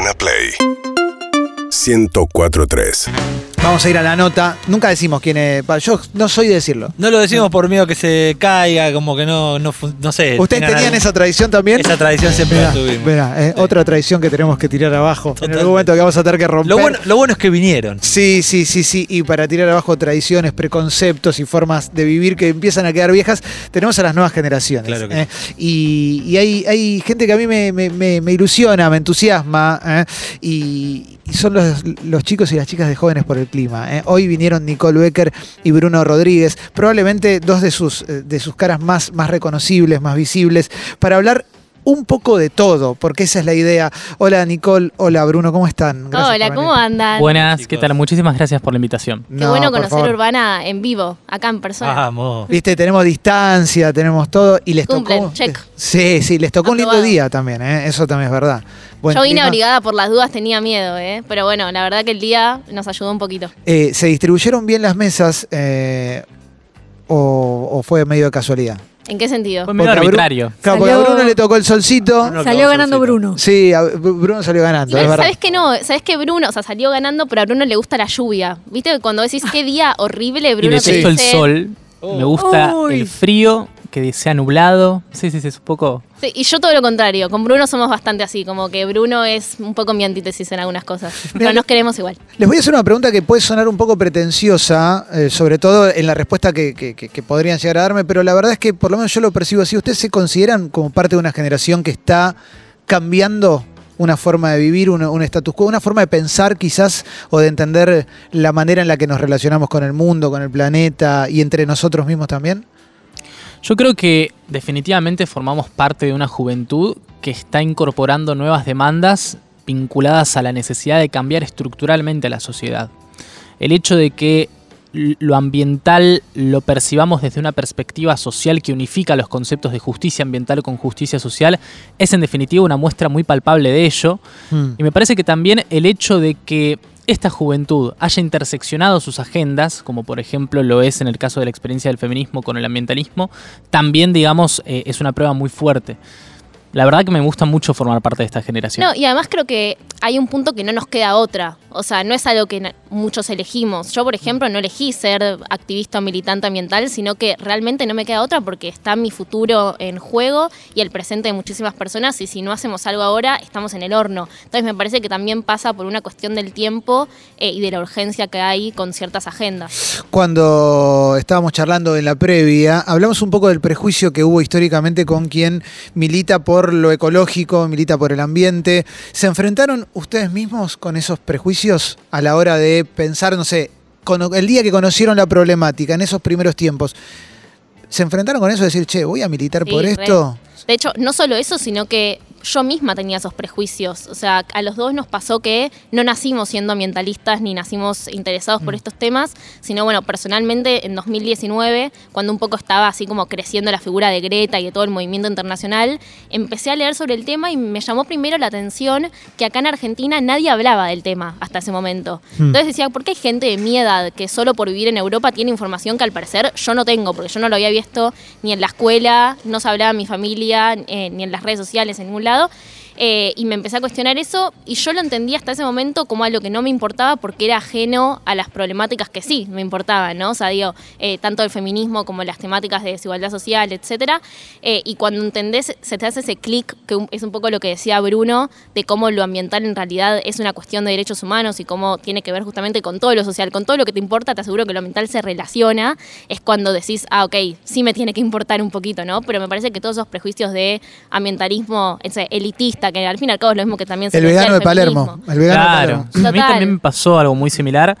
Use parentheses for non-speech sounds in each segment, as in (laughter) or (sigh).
Urbana Play 1043. Vamos a ir a la nota. Nunca decimos quién es. Yo no soy de decirlo. No lo decimos por miedo que se caiga, como que no, no, no sé. ¿Ustedes tenían algún- esa tradición también? Esa tradición siempre Mirá, la tuvimos. mirá, eh, otra tradición que tenemos que tirar abajo. En algún momento que vamos a tener que romper. Lo bueno, lo bueno es que vinieron. Sí, sí, sí, sí. Y para tirar abajo tradiciones, preconceptos y formas de vivir que empiezan a quedar viejas, tenemos a las nuevas generaciones. Claro que ¿eh? Y, y hay, hay gente que a mí me, me- me- me ilusiona, me entusiasma. ¿eh? Y, y son los, los chicos y las chicas de Jóvenes por el Clima. ¿eh? Hoy vinieron Nicole Becker y Bruno Rodríguez, probablemente dos de sus, eh, de sus caras más, más reconocibles, más visibles, para hablar un poco de todo, porque esa es la idea. Hola Nicole, hola Bruno, ¿cómo están? Gracias Hola, ¿cómo andan? Buenas, Chicos. ¿qué tal? Muchísimas gracias por la invitación. Qué No, bueno conocer favor. Urbana en vivo, acá en persona. Vamos. Viste, tenemos distancia, tenemos todo y les Cumplen, tocó. check. Sí, sí, les tocó un lindo día también, ¿eh? eso también es verdad. Buen Yo vine clima. abrigada por las dudas, tenía miedo, ¿eh? Pero bueno, la verdad que el día nos ayudó un poquito. Eh, ¿Se distribuyeron bien las mesas eh, o, o fue medio de casualidad? ¿En qué sentido? Fue medio Porque a Bru- arbitrario. Claro, porque a Salió- Bruno le tocó el solcito. Bruno Salió acabó ganando solcito. Bruno. Sí, a- Bruno salió ganando, es Igual, verdad. ¿Sabes que no? ¿Sabes que Bruno, o sea, salió ganando, pero a Bruno le gusta la lluvia? ¿Viste? que Cuando decís qué día horrible, Y Bruno te detesto el dice- sol. Oh. Me gusta Uy. el frío, que sea nublado. Sí, sí, sí, es un poco. Sí, y yo todo lo contrario. Con Bruno somos bastante así, como que Bruno es un poco mi antítesis en algunas cosas. (laughs) Pero nos queremos igual. Les voy a hacer una pregunta que puede sonar un poco pretenciosa, eh, sobre todo en la respuesta que, que- que- que podrían llegar a darme, pero la verdad es que por lo menos yo lo percibo así. ¿Ustedes se consideran como parte de una generación que está cambiando una forma de vivir, un, un status quo, una forma de pensar quizás o de entender la manera en la que nos relacionamos con el mundo, con el planeta y entre nosotros mismos también? Yo creo que definitivamente formamos parte de una juventud que está incorporando nuevas demandas vinculadas a la necesidad de cambiar estructuralmente a la sociedad. El hecho de que lo ambiental lo percibamos desde una perspectiva social que unifica los conceptos de justicia ambiental con justicia social es en definitiva una muestra muy palpable de ello. Hmm. Y me parece que también el hecho de que esta juventud haya interseccionado sus agendas, como por ejemplo lo es en el caso de la experiencia del feminismo con el ambientalismo, también, digamos, eh, es una prueba muy fuerte. La verdad que me gusta mucho formar parte de esta generación. No, y además creo que hay un punto que no nos queda otra. O sea, no es algo que muchos elegimos. Yo, por ejemplo, no elegí ser activista o militante ambiental, sino que realmente no me queda otra porque está mi futuro en juego y el presente de muchísimas personas. Y si no hacemos algo ahora, estamos en el horno. Entonces, me parece que también pasa por una cuestión del tiempo eh, y de la urgencia que hay con ciertas agendas. Cuando estábamos charlando en la previa, hablamos un poco del prejuicio que hubo históricamente con quien milita por lo ecológico, milita por el ambiente. ¿Se enfrentaron ustedes mismos con esos prejuicios a la hora de pensar, no sé, el día que conocieron la problemática, en esos primeros tiempos? ¿Se enfrentaron con eso de decir, che, voy a militar Sí, por re. esto? De hecho, no solo eso, sino que yo misma tenía esos prejuicios. O sea, a los dos nos pasó que no nacimos siendo ambientalistas ni nacimos interesados por estos temas, sino bueno, personalmente en 2019, cuando un poco estaba así como creciendo la figura de Greta y de todo el movimiento internacional, empecé a leer sobre el tema y me llamó primero la atención que acá en Argentina nadie hablaba del tema hasta ese momento. Hmm. Entonces decía, ¿por qué hay gente de mi edad que solo por vivir en Europa tiene información que al parecer yo no tengo? Porque yo no lo había visto ni en la escuela, no se hablaba en mi familia, eh, ni en las redes sociales, en ningún lado. lado Eh, y me empecé a cuestionar eso y yo lo entendí hasta ese momento como algo que no me importaba porque era ajeno a las problemáticas que sí me importaban, ¿no? O sea, digo, eh, tanto el feminismo como las temáticas de desigualdad social, etcétera. Eh, y cuando entendés, se te hace ese clic, que es un poco lo que decía Bruno, de cómo lo ambiental en realidad es una cuestión de derechos humanos y cómo tiene que ver justamente con todo lo social, con todo lo que te importa, te aseguro que lo ambiental se relaciona, es cuando decís, ah, ok, sí me tiene que importar un poquito, ¿no? Pero me parece que todos esos prejuicios de ambientalismo ese, elitista, que al fin y al cabo es lo mismo que también se El vegano de Palermo. feminismo. El vegano de Claro. Palermo. A mí también me pasó algo muy similar.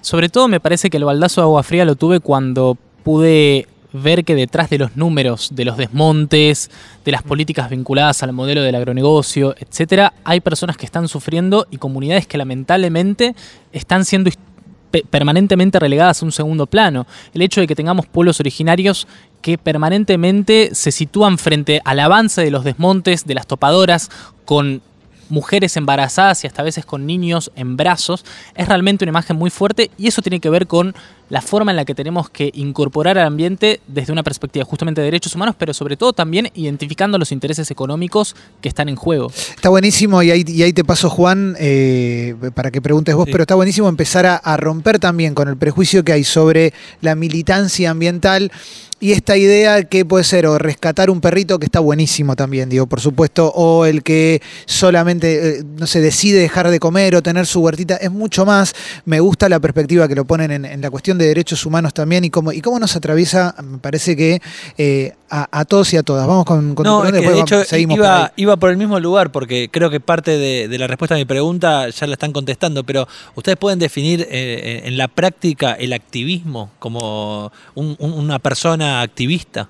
Sobre todo me parece que el baldazo de agua fría lo tuve cuando pude ver que detrás de los números, de los desmontes, de las políticas vinculadas al modelo del agronegocio, etcétera, hay personas que están sufriendo y comunidades que lamentablemente están siendo permanentemente relegadas a un segundo plano. El hecho de que tengamos pueblos originarios que permanentemente se sitúan frente al avance de los desmontes, de las topadoras, con mujeres embarazadas y hasta veces con niños en brazos, es realmente una imagen muy fuerte y eso tiene que ver con la forma en la que tenemos que incorporar al ambiente desde una perspectiva justamente de derechos humanos, pero sobre todo también identificando los intereses económicos que están en juego. Está buenísimo, y ahí, y ahí te paso, Juan, eh, para que preguntes vos, Sí. pero está buenísimo empezar a, a romper también con el prejuicio que hay sobre la militancia ambiental y esta idea que puede ser o rescatar un perrito, que está buenísimo también, digo, por supuesto, o el que solamente, eh, no sé, decide dejar de comer o tener su huertita, es mucho más. Me gusta la perspectiva que lo ponen en, en la cuestión de derechos humanos también y cómo, y cómo nos atraviesa, me parece que eh, a, a todos y a todas. Vamos con, con No, es pregunta, que después de vamos- hecho seguimos por ahí. iba, iba por el mismo lugar porque creo que parte de, de la respuesta a mi pregunta ya la están contestando, pero ustedes pueden definir eh, en la práctica el activismo como un- un- una persona activista.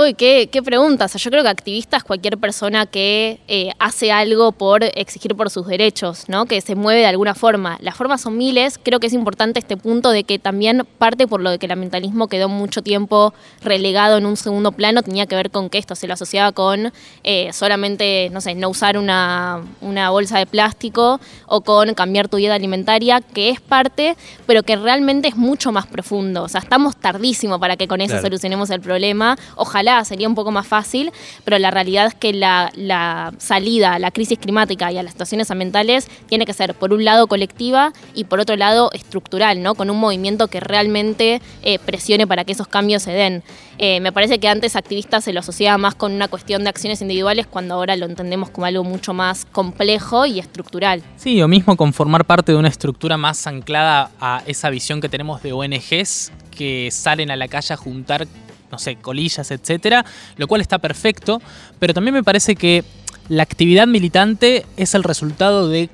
Uy, qué, qué pregunta. O sea, yo creo que activista es cualquier persona que eh, hace algo por exigir por sus derechos, ¿no? Que se mueve de alguna forma. Las formas son miles. Creo que es importante este punto de que también parte por lo de que el ambientalismo quedó mucho tiempo relegado en un segundo plano, tenía que ver con que esto se lo asociaba con eh, solamente, no sé, no usar una, una bolsa de plástico o con cambiar tu dieta alimentaria, que es parte, pero que realmente es mucho más profundo. O sea, estamos tardísimo para que con eso Claro. solucionemos el problema. Ojalá sería un poco más fácil, pero la realidad es que la, salida a la crisis climática y a las situaciones ambientales tiene que ser, por un lado, colectiva y por otro lado, estructural, ¿no? Con un movimiento que realmente eh, presione para que esos cambios se den. Eh, me parece que antes activistas se lo asociaba más con una cuestión de acciones individuales, cuando ahora lo entendemos como algo mucho más complejo y estructural. Sí, o mismo con formar parte de una estructura más anclada a esa visión que tenemos de ONGs que salen a la calle a juntar, no sé, colillas, etcétera, lo cual está perfecto, pero también me parece que la actividad militante es el resultado de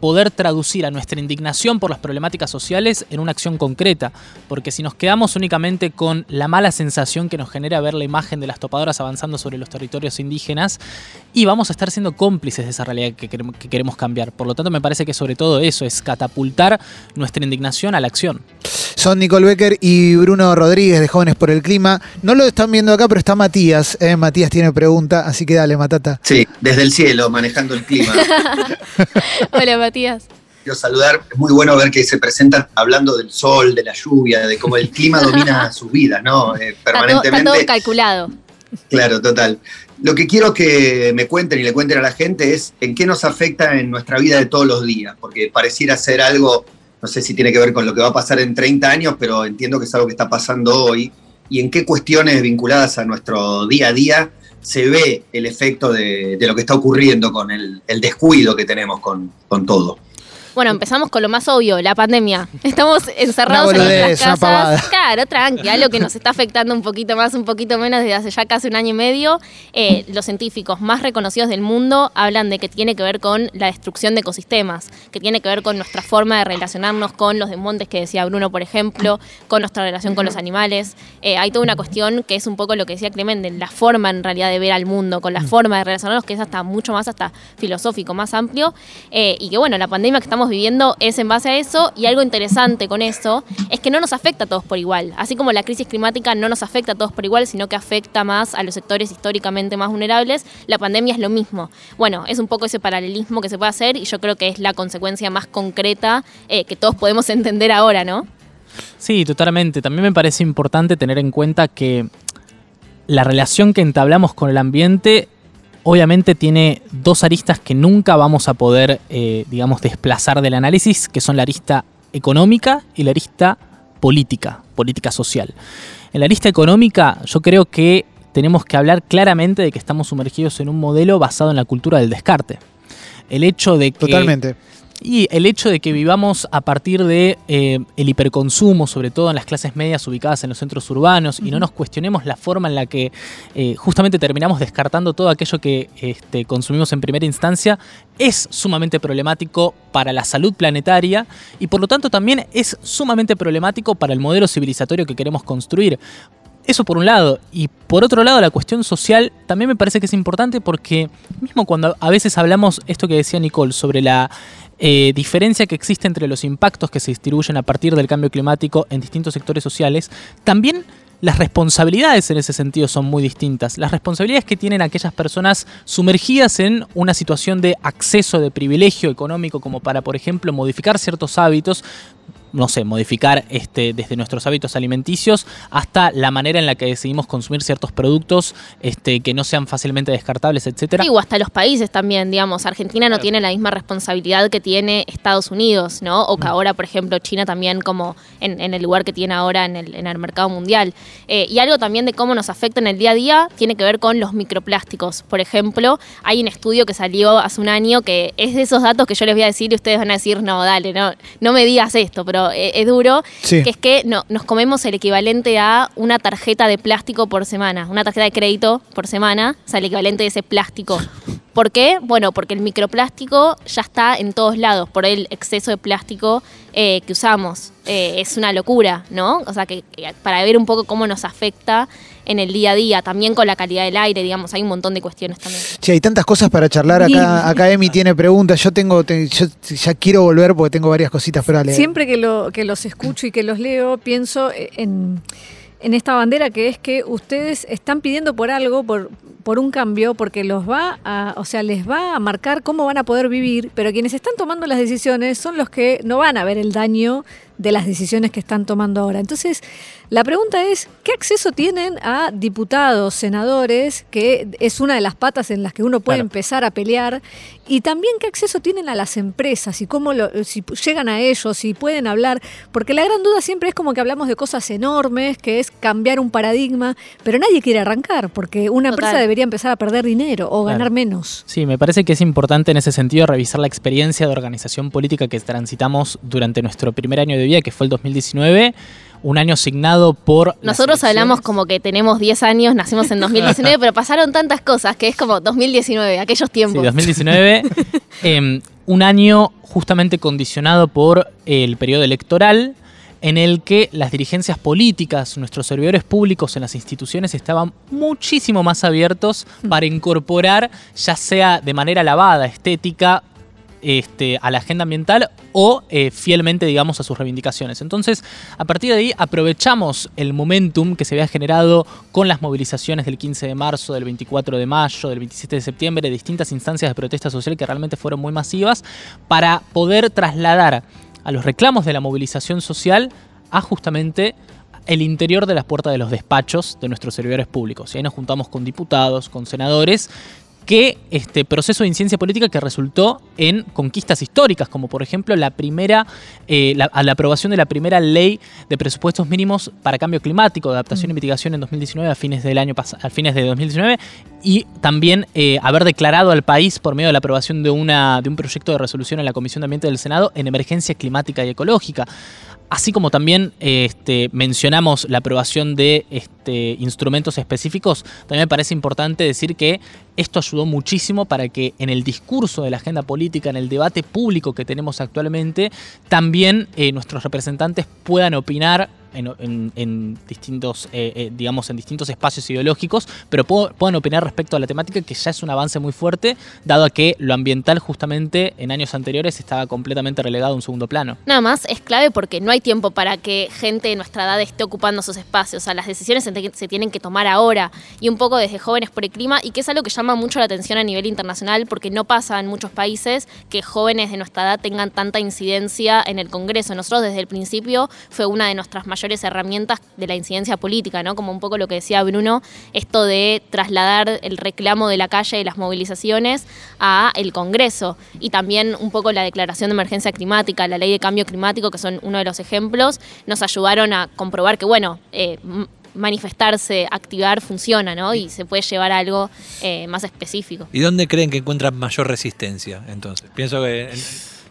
poder traducir a nuestra indignación por las problemáticas sociales en una acción concreta, porque si nos quedamos únicamente con la mala sensación que nos genera ver la imagen de las topadoras avanzando sobre los territorios indígenas, y vamos a estar siendo cómplices de esa realidad que queremos, que queremos cambiar. Por lo tanto, me parece que sobre todo eso es catapultar nuestra indignación a la acción. Son Nicole Becker y Bruno Rodríguez de Jóvenes por el Clima. No lo están viendo acá, pero está Matías. ¿eh? Matías tiene pregunta, así que dale, Matata. Sí, desde el cielo, manejando el clima. (laughs) Hola, Matías. Quiero saludar, es muy bueno ver que se presentan hablando del sol, de la lluvia, de cómo el clima domina sus vidas, ¿no? Eh, Está todo, está permanentemente. todo calculado. Claro, total. Lo que quiero que me cuenten y le cuenten a la gente es en qué nos afecta en nuestra vida de todos los días, porque pareciera ser algo, no sé si tiene que ver con lo que va a pasar en 30 años, pero entiendo que es algo que está pasando hoy, y en qué cuestiones vinculadas a nuestro día a día se ve el efecto de, lo que está ocurriendo con el, descuido que tenemos con todo. Bueno, empezamos con lo más obvio, la pandemia. Estamos encerrados en nuestras pavada. casas. Claro, tranqui, algo que nos está afectando un poquito más, un poquito menos desde hace ya casi un año y medio. Eh, los científicos más reconocidos del mundo hablan de que tiene que ver con la destrucción de ecosistemas, que tiene que ver con nuestra forma de relacionarnos con los desmontes que decía Bruno, por ejemplo, con nuestra relación con los animales. Eh, hay toda una cuestión que es un poco lo que decía Clemente, la forma en realidad de ver al mundo, con la forma de relacionarnos, que es hasta mucho más hasta filosófico, más amplio. Eh, y que bueno, la pandemia que estamos viviendo es en base a eso. Y algo interesante con eso es que no nos afecta a todos por igual. Así como la crisis climática no nos afecta a todos por igual, sino que afecta más a los sectores históricamente más vulnerables, la pandemia es lo mismo. Bueno, es un poco ese paralelismo que se puede hacer y yo creo que es la consecuencia más concreta eh, que todos podemos (laughs) entender ahora, ¿no? Sí, totalmente. También me parece importante tener en cuenta que la relación que entablamos con el ambiente obviamente tiene dos aristas que nunca vamos a poder, eh, digamos, desplazar del análisis, que son la arista económica y la arista política, política social. En la arista económica yo creo que tenemos que hablar claramente de que estamos sumergidos en un modelo basado en la cultura del descarte. El hecho de que Totalmente. Y el hecho de que vivamos a partir de eh, el hiperconsumo, sobre todo en las clases medias ubicadas en los centros urbanos, y no nos cuestionemos la forma en la que eh, justamente terminamos descartando todo aquello que este, consumimos en primera instancia, es sumamente problemático para la salud planetaria y por lo tanto también es sumamente problemático para el modelo civilizatorio que queremos construir. Eso por un lado. Y por otro lado, la cuestión social también me parece que es importante porque mismo cuando a veces hablamos esto que decía Nicole sobre la eh, diferencia que existe entre los impactos que se distribuyen a partir del cambio climático en distintos sectores sociales, también las responsabilidades en ese sentido son muy distintas. Las responsabilidades que tienen aquellas personas sumergidas en una situación de acceso de privilegio económico como para, por ejemplo, modificar ciertos hábitos, no sé, modificar este, desde nuestros hábitos alimenticios hasta la manera en la que decidimos consumir ciertos productos este, que no sean fácilmente descartables, etcétera. Sí, o hasta los países también, digamos. Argentina no tiene la misma responsabilidad que tiene Estados Unidos, ¿no? O que ahora, por ejemplo, China también como en, en el lugar que tiene ahora en el, en el mercado mundial. Eh, y algo también de cómo nos afecta en el día a día tiene que ver con los microplásticos. Por ejemplo, hay un estudio que salió hace un año que es de esos datos que yo les voy a decir y ustedes van a decir, no, dale, no, no me digas esto, pero eh, es duro, Sí. que es que no, nos comemos el equivalente a una tarjeta de plástico por semana, una tarjeta de crédito por semana, o sea, el equivalente de ese plástico. ¿Por qué? Bueno, porque el microplástico ya está en todos lados, por el exceso de plástico eh, que usamos. Eh, es una locura, ¿no? O sea, que, que para ver un poco cómo nos afecta en el día a día, también con la calidad del aire, digamos, hay un montón de cuestiones también. Che, hay tantas cosas para charlar. Acá, acá Emi tiene preguntas. Yo tengo, te- yo ya quiero volver porque tengo varias cositas, pero dale. Siempre que, lo, que los escucho y que los leo, pienso en, en esta bandera que es que ustedes están pidiendo por algo, por, por un cambio, porque los va a, o sea, les va a marcar cómo van a poder vivir, pero quienes están tomando las decisiones son los que no van a ver el daño de las decisiones que están tomando ahora. Entonces, la pregunta es, ¿qué acceso tienen a diputados, senadores, que es una de las patas en las que uno puede Claro. empezar a pelear? Y también qué acceso tienen a las empresas y cómo lo, si llegan a ellos, si pueden hablar, porque la gran duda siempre es como que hablamos de cosas enormes, que es cambiar un paradigma, pero nadie quiere arrancar, porque una Total. empresa debería empezar a perder dinero o ganar menos. Sí, me parece que es importante en ese sentido revisar la experiencia de organización política que transitamos durante nuestro primer año de que fue el 2019, un año signado por... Nosotros hablamos como que tenemos 10 años, nacimos en 2019, (laughs) pero pasaron tantas cosas que es como 2019, aquellos Sí, tiempos. 2019, (laughs) em, un año justamente condicionado por el periodo electoral en el que las dirigencias políticas, nuestros servidores públicos en las instituciones estaban muchísimo más abiertos para incorporar, ya sea de manera lavada, estética, este, a la agenda ambiental o eh, fielmente, digamos, a sus reivindicaciones. Entonces, a partir de ahí aprovechamos el momentum que se había generado con las movilizaciones del 15 de marzo, del 24 de mayo, del 27 de septiembre, de distintas instancias de protesta social que realmente fueron muy masivas, para poder trasladar a los reclamos de la movilización social a justamente el interior de las puertas de los despachos de nuestros servidores públicos. Y ahí nos juntamos con diputados, con senadores, que este proceso de incidencia política que resultó en conquistas históricas, como por ejemplo la primera, eh, la, a la aprobación de la primera ley de presupuestos mínimos para cambio climático, de adaptación y mitigación en 2019 a fines del año a fines de 2019 y también eh, haber declarado al país por medio de la aprobación de una de un proyecto de resolución en la Comisión de Ambiente del Senado en emergencia climática y ecológica. Así como también este, mencionamos la aprobación de este, instrumentos específicos, también me parece importante decir que esto ayudó muchísimo para que en el discurso de la agenda política, en el debate público que tenemos actualmente, también eh, nuestros representantes puedan opinar en, distintos, eh, eh, digamos, en distintos espacios ideológicos, pero pu- puedan opinar respecto a la temática, que ya es un avance muy fuerte, dado a que lo ambiental justamente en años anteriores estaba completamente relegado a un segundo plano. Nada más es clave porque no hay tiempo para que gente de nuestra edad esté ocupando esos espacios. O sea, las decisiones se tienen que tomar ahora y un poco desde jóvenes por el clima y que es algo que llama mucho la atención a nivel internacional porque no pasa en muchos países que jóvenes de nuestra edad tengan tanta incidencia en el Congreso. Nosotros desde el principio fue una de nuestras mayores herramientas de la incidencia política, ¿no? Como un poco lo que decía Bruno, esto de trasladar el reclamo de la calle y las movilizaciones a el Congreso y también un poco la declaración de emergencia climática, la ley de cambio climático, que son uno de los ejemplos, nos ayudaron a comprobar que, bueno, eh, manifestarse, activar funciona, ¿no? Y se puede llevar a algo eh, más específico. ¿Y dónde creen que encuentran mayor resistencia? Entonces, pienso que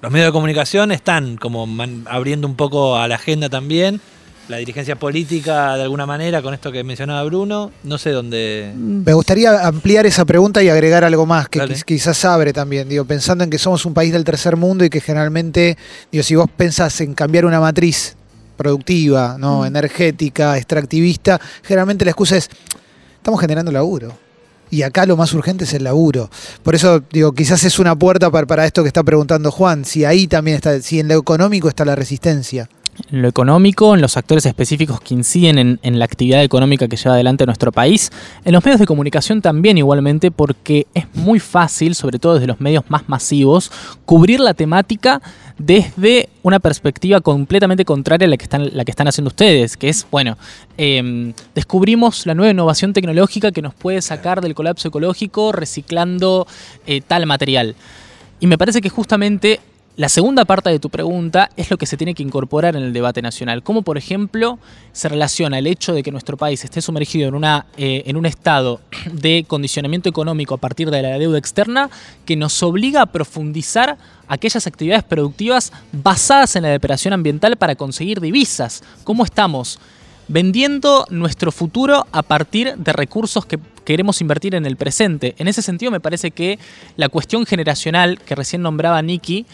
los medios de comunicación están como abriendo un poco a la agenda también. La dirigencia política, de alguna manera, con esto que mencionaba Bruno, no sé dónde. Me gustaría ampliar esa pregunta y agregar algo más, que Dale. quizás abre también, digo, pensando en que somos un país del tercer mundo y que generalmente, digo, si vos pensás en cambiar una matriz productiva, ¿no? energética, extractivista, generalmente la excusa es, estamos generando laburo. Y acá lo más urgente es el laburo. Por eso, digo, quizás es una puerta para, para esto que está preguntando Juan, si ahí también está, si en lo económico está la resistencia. En lo económico, en los actores específicos que inciden en, la actividad económica que lleva adelante nuestro país, en los medios de comunicación también igualmente, porque es muy fácil, sobre todo desde los medios más masivos, cubrir la temática desde una perspectiva completamente contraria a la que están, la que están haciendo ustedes, que es, bueno, eh, descubrimos la nueva innovación tecnológica que nos puede sacar del colapso ecológico reciclando eh, tal material. Y me parece que justamente la segunda parte de tu pregunta es lo que se tiene que incorporar en el debate nacional. ¿Cómo, por ejemplo, se relaciona el hecho de que nuestro país esté sumergido en, una, eh, en un estado (clears throat) de condicionamiento económico a partir de la deuda externa que nos obliga a profundizar aquellas actividades productivas basadas en la depredación ambiental para conseguir divisas? ¿Cómo estamos? vendiendo nuestro futuro a partir de recursos que queremos invertir en el presente. En ese sentido me parece que la cuestión generacional que recién nombraba Nicky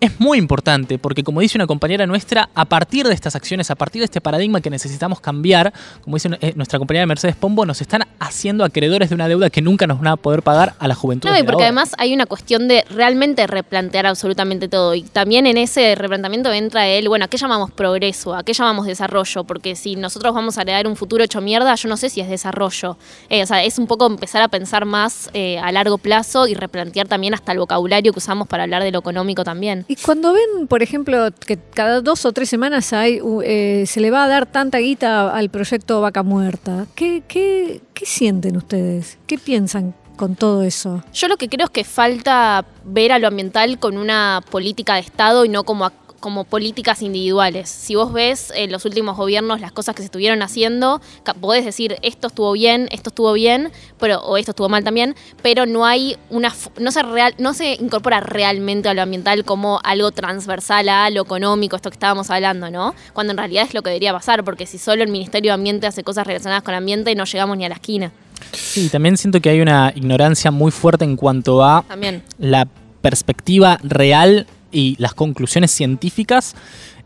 es muy importante porque, como dice una compañera nuestra, a partir de estas acciones, a partir de este paradigma que necesitamos cambiar, como dice eh, nuestra compañera Mercedes Pombo, nos están haciendo acreedores de una deuda que nunca nos van a poder pagar a la juventud. No, y porque además hay una cuestión de realmente replantear absolutamente todo. Y también en ese replanteamiento entra el, bueno, ¿a qué llamamos progreso? ¿A qué llamamos desarrollo? Porque si nosotros vamos a heredar un futuro hecho mierda, yo no sé si es desarrollo. Eh, o sea, es un poco empezar a pensar más eh, a largo plazo y replantear también hasta el vocabulario que usamos para hablar de lo económico también. Y cuando ven, por ejemplo, que cada dos o tres semanas hay, eh, se le va a dar tanta guita al proyecto Vaca Muerta, ¿qué, qué, qué sienten ustedes? ¿Qué piensan con todo eso? Yo lo que creo es que falta ver a lo ambiental con una política de Estado y no como como políticas individuales. Si vos ves en los últimos gobiernos las cosas que se estuvieron haciendo, podés decir esto estuvo bien, esto estuvo bien, pero, o esto estuvo mal también, pero no hay una no se real, no se incorpora realmente a lo ambiental como algo transversal a lo económico, esto que estábamos hablando, ¿no? Cuando en realidad es lo que debería pasar, porque si solo el Ministerio de Ambiente hace cosas relacionadas con el ambiente, no llegamos ni a la esquina. Sí, también siento que hay una ignorancia muy fuerte en cuanto a también. la perspectiva real y las conclusiones científicas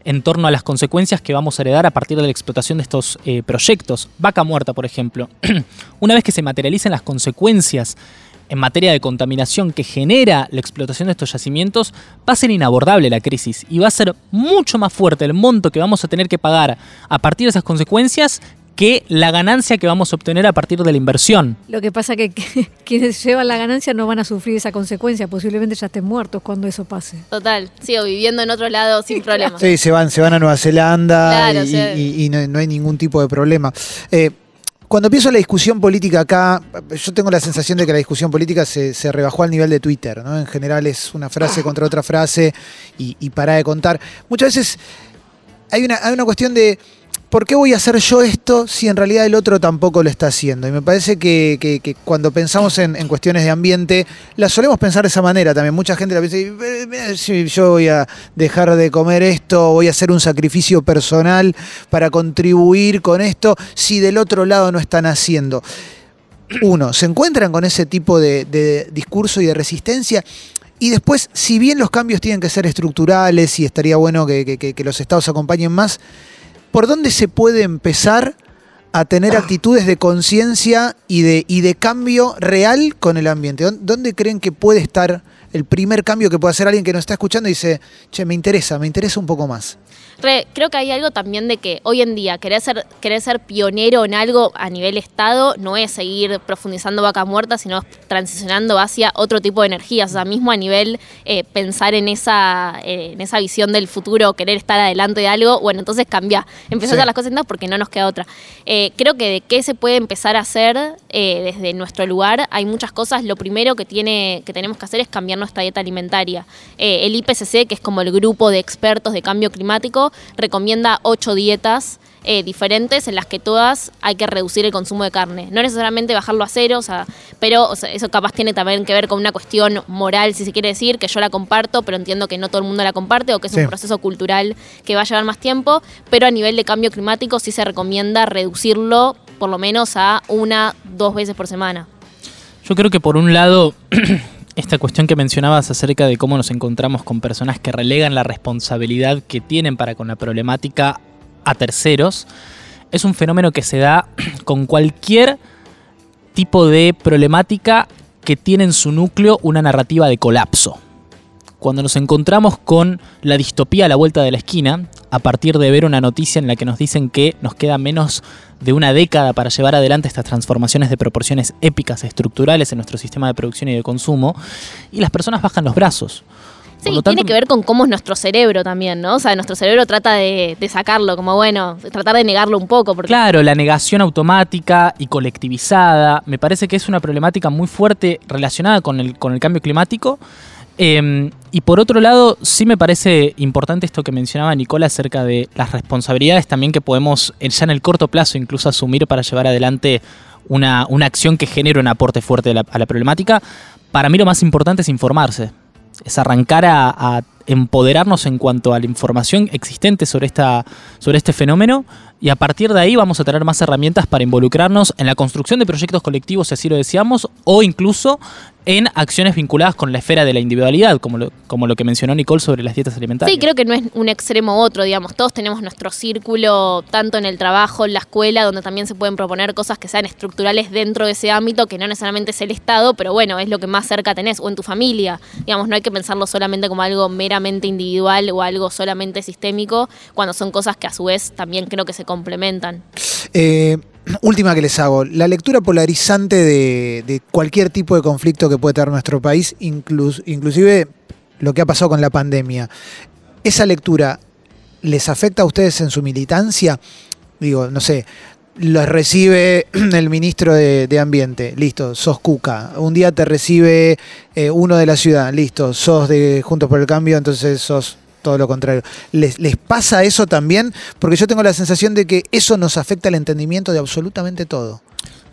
en torno a las consecuencias que vamos a heredar a partir de la explotación de estos eh, proyectos. Vaca muerta, por ejemplo. (clears throat) Una vez que se materialicen las consecuencias en materia de contaminación que genera la explotación de estos yacimientos, va a ser inabordable la crisis y va a ser mucho más fuerte el monto que vamos a tener que pagar a partir de esas consecuencias que la ganancia que vamos a obtener a partir de la inversión. Lo que pasa es que, que (laughs) quienes llevan la ganancia no van a sufrir esa consecuencia, posiblemente ya estén muertos cuando eso pase. Total, sigo viviendo en otro lado sin problema. Sí, se van, se van a Nueva Zelanda Claro, y, sí. y- y no, no hay ningún tipo de problema. Eh, cuando pienso en la discusión política acá, yo tengo la sensación de que la discusión política se, se rebajó al nivel de Twitter, ¿no? En general es una frase contra otra frase y, y para de contar. Muchas veces hay una, hay una cuestión de ¿por qué voy a hacer yo esto si en realidad el otro tampoco lo está haciendo? Y me parece que, cuando pensamos en, cuestiones de ambiente, la solemos pensar de esa manera también. Mucha gente la piensa, "Eh, eh, si yo voy a dejar de comer esto, voy a hacer un sacrificio personal para contribuir con esto, si del otro lado no están haciendo. Uno, se encuentran con ese tipo de, discurso y de resistencia. Y después, si bien los cambios tienen que ser estructurales y estaría bueno que los estados acompañen más, ¿por dónde se puede empezar a tener actitudes de conciencia y de, y de cambio real con el ambiente? ¿Dó- ¿Dónde creen que puede estar el primer cambio que puede hacer alguien que nos está escuchando y dice, che, me interesa, me interesa un poco más? Re, creo que hay algo también de que hoy en día querer ser, querer ser pionero en algo a nivel Estado no es seguir profundizando vaca muerta, sino transicionando hacia otro tipo de energías. O sea, mismo a nivel eh, pensar en esa, eh, en esa visión del futuro, querer estar adelante de algo, bueno, entonces cambia. Empezar Sí. a hacer las cosas porque no nos queda otra. Eh, creo que de qué se puede empezar a hacer desde nuestro lugar hay muchas cosas. Lo primero que, tiene, que tenemos que hacer es cambiar nuestra dieta alimentaria. El IPCC, que es como el grupo de expertos de cambio climático, recomienda ocho dietas eh, diferentes en las que todas hay que reducir el consumo de carne. No necesariamente bajarlo a cero, o sea, pero o sea, eso capaz tiene también que ver con una cuestión moral, si se quiere decir, que yo la comparto, pero entiendo que no todo el mundo la comparte o que es Sí. un proceso cultural que va a llevar más tiempo, pero a nivel de cambio climático sí se recomienda reducirlo por lo menos a una, dos veces por semana. Yo creo que por un lado, (clears throat) esta cuestión que mencionabas acerca de cómo nos encontramos con personas que relegan la responsabilidad que tienen para con la problemática a terceros, es un fenómeno que se da (clears throat) con cualquier tipo de problemática que tiene en su núcleo una narrativa de colapso. Cuando nos encontramos con la distopía a la vuelta de la esquina, a partir de ver una noticia en la que nos dicen que nos queda menos de una década para llevar adelante estas transformaciones de proporciones épicas, estructurales en nuestro sistema de producción y de consumo, y las personas bajan los brazos. Sí, lo tiene tanto- que ver con cómo es nuestro cerebro también, ¿no? O sea, nuestro cerebro trata de, de sacarlo, como bueno, tratar de negarlo un poco, porque Claro, la negación automática y colectivizada me parece que es una problemática muy fuerte relacionada con el, con el cambio climático. Eh, y por otro lado, sí me parece importante esto que mencionaba Nicola acerca de las responsabilidades también que podemos ya en el corto plazo incluso asumir para llevar adelante una, una acción que genere un aporte fuerte a la, problemática. Para mí lo más importante es informarse, es arrancar a, a empoderarnos en cuanto a la información existente sobre, esta, sobre este fenómeno y a partir de ahí vamos a tener más herramientas para involucrarnos en la construcción de proyectos colectivos, si así lo deseamos, o incluso en acciones vinculadas con la esfera de la individualidad, como lo, como lo que mencionó Nicole sobre las dietas alimentarias. Sí, creo que no es un extremo u otro, digamos. Todos tenemos nuestro círculo, tanto en el trabajo, en la escuela, donde también se pueden proponer cosas que sean estructurales dentro de ese ámbito, que no necesariamente es el Estado, pero bueno, es lo que más cerca tenés, o en tu familia. Digamos, no hay que pensarlo solamente como algo meramente individual o algo solamente sistémico, cuando son cosas que a su vez también creo que se complementan. Eh, (clears throat) última que les hago. La lectura polarizante de, cualquier tipo de conflicto que puede tener nuestro país, inclus- inclusive lo que ha pasado con la pandemia. ¿Esa lectura les afecta a ustedes en su militancia? Digo, no sé, los recibe (clears throat) el ministro de, de Ambiente, listo, sos Cuca. Un día te recibe eh, uno de la ciudad, listo, sos de Juntos por el Cambio, entonces sos todo lo contrario. ¿Les, ¿Les pasa eso también? Porque yo tengo la sensación de que eso nos afecta el entendimiento de absolutamente todo.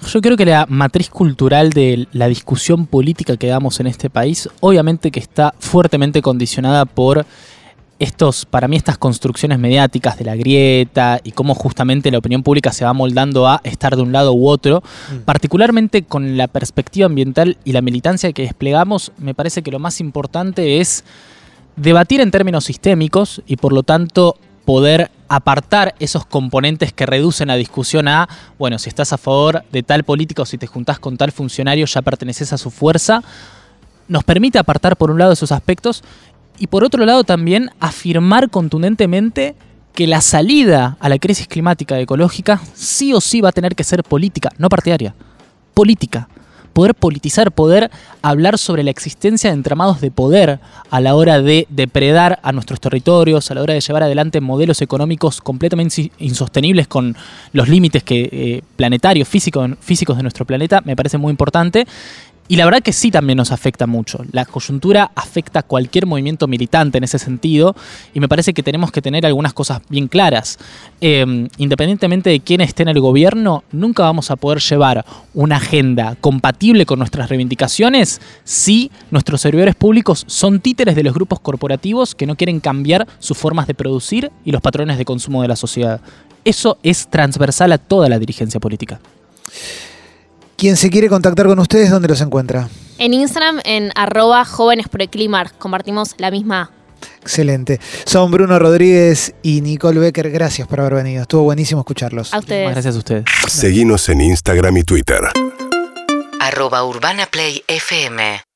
Yo creo que la matriz cultural de la discusión política que damos en este país, obviamente que está fuertemente condicionada por estos, para mí, estas construcciones mediáticas de la grieta y cómo justamente la opinión pública se va moldando a estar de un lado u otro, Mm. particularmente con la perspectiva ambiental y la militancia que desplegamos, me parece que lo más importante es debatir en términos sistémicos y por lo tanto poder apartar esos componentes que reducen la discusión a, bueno, si estás a favor de tal político o si te juntás con tal funcionario ya perteneces a su fuerza, nos permite apartar por un lado esos aspectos y por otro lado también afirmar contundentemente que la salida a la crisis climática ecológica sí o sí va a tener que ser política, no partidaria, política. Poder politizar, poder hablar sobre la existencia de entramados de poder a la hora de depredar a nuestros territorios, a la hora de llevar adelante modelos económicos completamente insostenibles con los límites eh, planetarios, físico- físicos de nuestro planeta, me parece muy importante. Y la verdad que sí también nos afecta mucho. La coyuntura afecta a cualquier movimiento militante en ese sentido y me parece que tenemos que tener algunas cosas bien claras. Eh, independientemente de quién esté en el gobierno, nunca vamos a poder llevar una agenda compatible con nuestras reivindicaciones si nuestros servidores públicos son títeres de los grupos corporativos que no quieren cambiar sus formas de producir y los patrones de consumo de la sociedad. Eso es transversal a toda la dirigencia política. Quien se quiere contactar con ustedes, ¿dónde los encuentra? En Instagram, en arroba jóvenes por el clima, compartimos la misma Excelente. Son Bruno Rodríguez y Nicole Becker. Gracias por haber venido. Estuvo buenísimo escucharlos. a ustedes. Gracias a ustedes. Seguinos en Instagram y Twitter. arroba Urbana Play FM